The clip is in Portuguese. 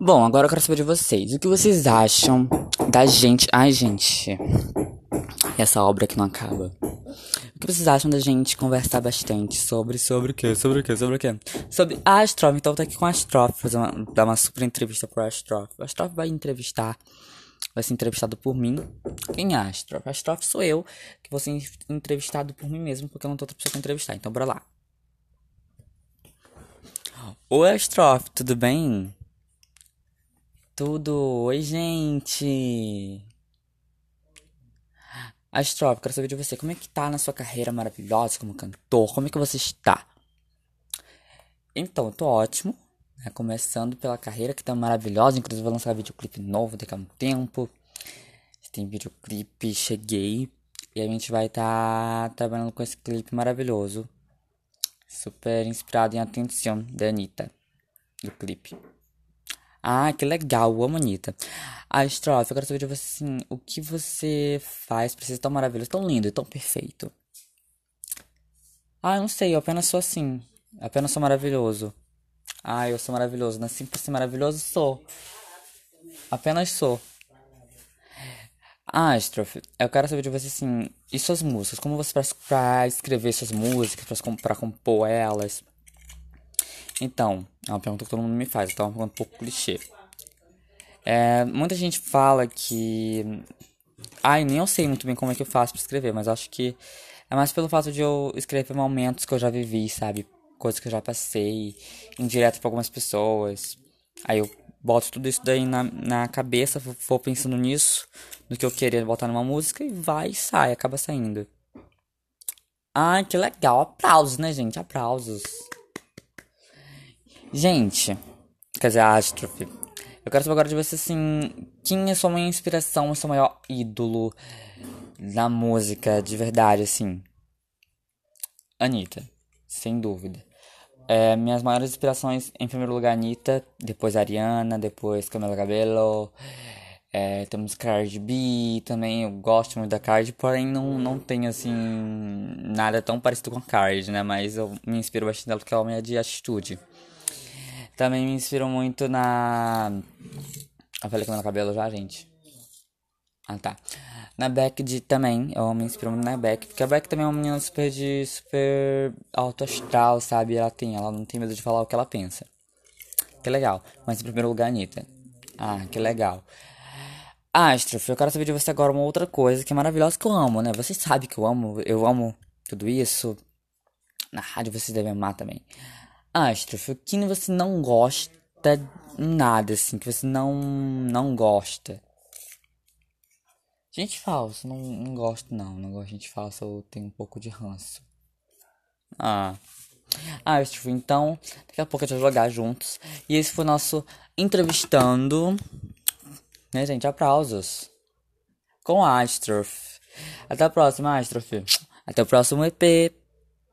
Bom, agora eu quero saber de vocês. O que vocês acham da gente. Ai, gente. Essa obra que não acaba. O que vocês acham da gente conversar bastante sobre. Sobre o quê? Sobre o quê? Sobre o quê? Sobre a Astrof. Então, eu tô aqui com a Astrof, fazer uma, dar uma super entrevista pro Astrof. O Astrof vai entrevistar. Vai ser entrevistado por mim. Quem é a Astrof? A Astrof sou eu, que vou ser entrevistado por mim mesmo, porque eu não tô outra pessoa pra entrevistar. Então, bora lá. Oi, Astrof, tudo bem? Tudo. Oi, gente. Astrof, quero saber de você. Como é que tá na sua carreira maravilhosa como cantor? Como é que você está? Então, eu tô ótimo. Né? Começando pela carreira que tá maravilhosa. Inclusive, vou lançar videoclipe novo daqui a um tempo. Tem videoclipe, cheguei. E a gente vai estar tá trabalhando com esse clipe maravilhoso. Super inspirado em Atenção, da Anitta. Do clipe. Ah, que legal, amo Anitta. A estrofe, eu quero saber de você assim, o que você faz pra ser tão maravilhoso, tão lindo e tão perfeito? Ah, eu não sei, eu apenas sou assim. apenas sou maravilhoso. Ah, eu sou maravilhoso. Nasci pra ser maravilhoso, sou. Apenas sou. Ah, estrofe, eu quero saber de você assim, e suas músicas? Como você faz pra escrever suas músicas, pra, pra compor elas? Então, é uma pergunta que todo mundo me faz, então é uma pergunta um pouco clichê. É, muita gente fala que. Ai, nem eu sei muito bem como é que eu faço pra escrever, mas acho que é mais pelo fato de eu escrever momentos que eu já vivi, sabe? Coisas que eu já passei, indireto pra algumas pessoas. Aí eu boto tudo isso daí na, na cabeça, vou pensando nisso, no que eu queria botar numa música e vai e sai, acaba saindo. Ai, que legal. Aplausos, né, gente? Aplausos. Gente, quer dizer, Astrofe. Eu quero saber agora de você, assim, quem é sua maior inspiração, seu maior ídolo na música, de verdade, assim? Anitta, sem dúvida. É, minhas maiores inspirações, em primeiro lugar, Anitta, depois Ariana, depois Camila Cabello, é, temos Cardi B, também eu gosto muito da Cardi, porém não, não tenho, assim, nada tão parecido com a Cardi, né, mas eu me inspiro bastante dela porque ela é de atitude. Também me inspirou muito na. Eu falei com meu cabelo já, gente. Ah, tá. Na Beck de, também, eu me inspiro muito na Beck, porque a Beck também é uma menina super de super alto astral, sabe? Ela tem, ela não tem medo de falar o que ela pensa. Que legal. Mas em primeiro lugar, Anitta. Ah, que legal. Astrof, eu quero saber de você agora uma outra coisa que é maravilhosa que eu amo, né? Você sabe que eu amo, eu amo tudo isso. Na rádio vocês devem amar também. Astrof, o que você não gosta nada, assim, que você não, não gosta? Gente falsa, não, não gosto não, não gosto de gente falsa, eu tenho um pouco de ranço. Ah. Astrof, então, daqui a pouco a gente vai jogar juntos. E esse foi o nosso entrevistando, né gente, aplausos. Com Astrof. Até a próxima, Astrof. Até o próximo EP.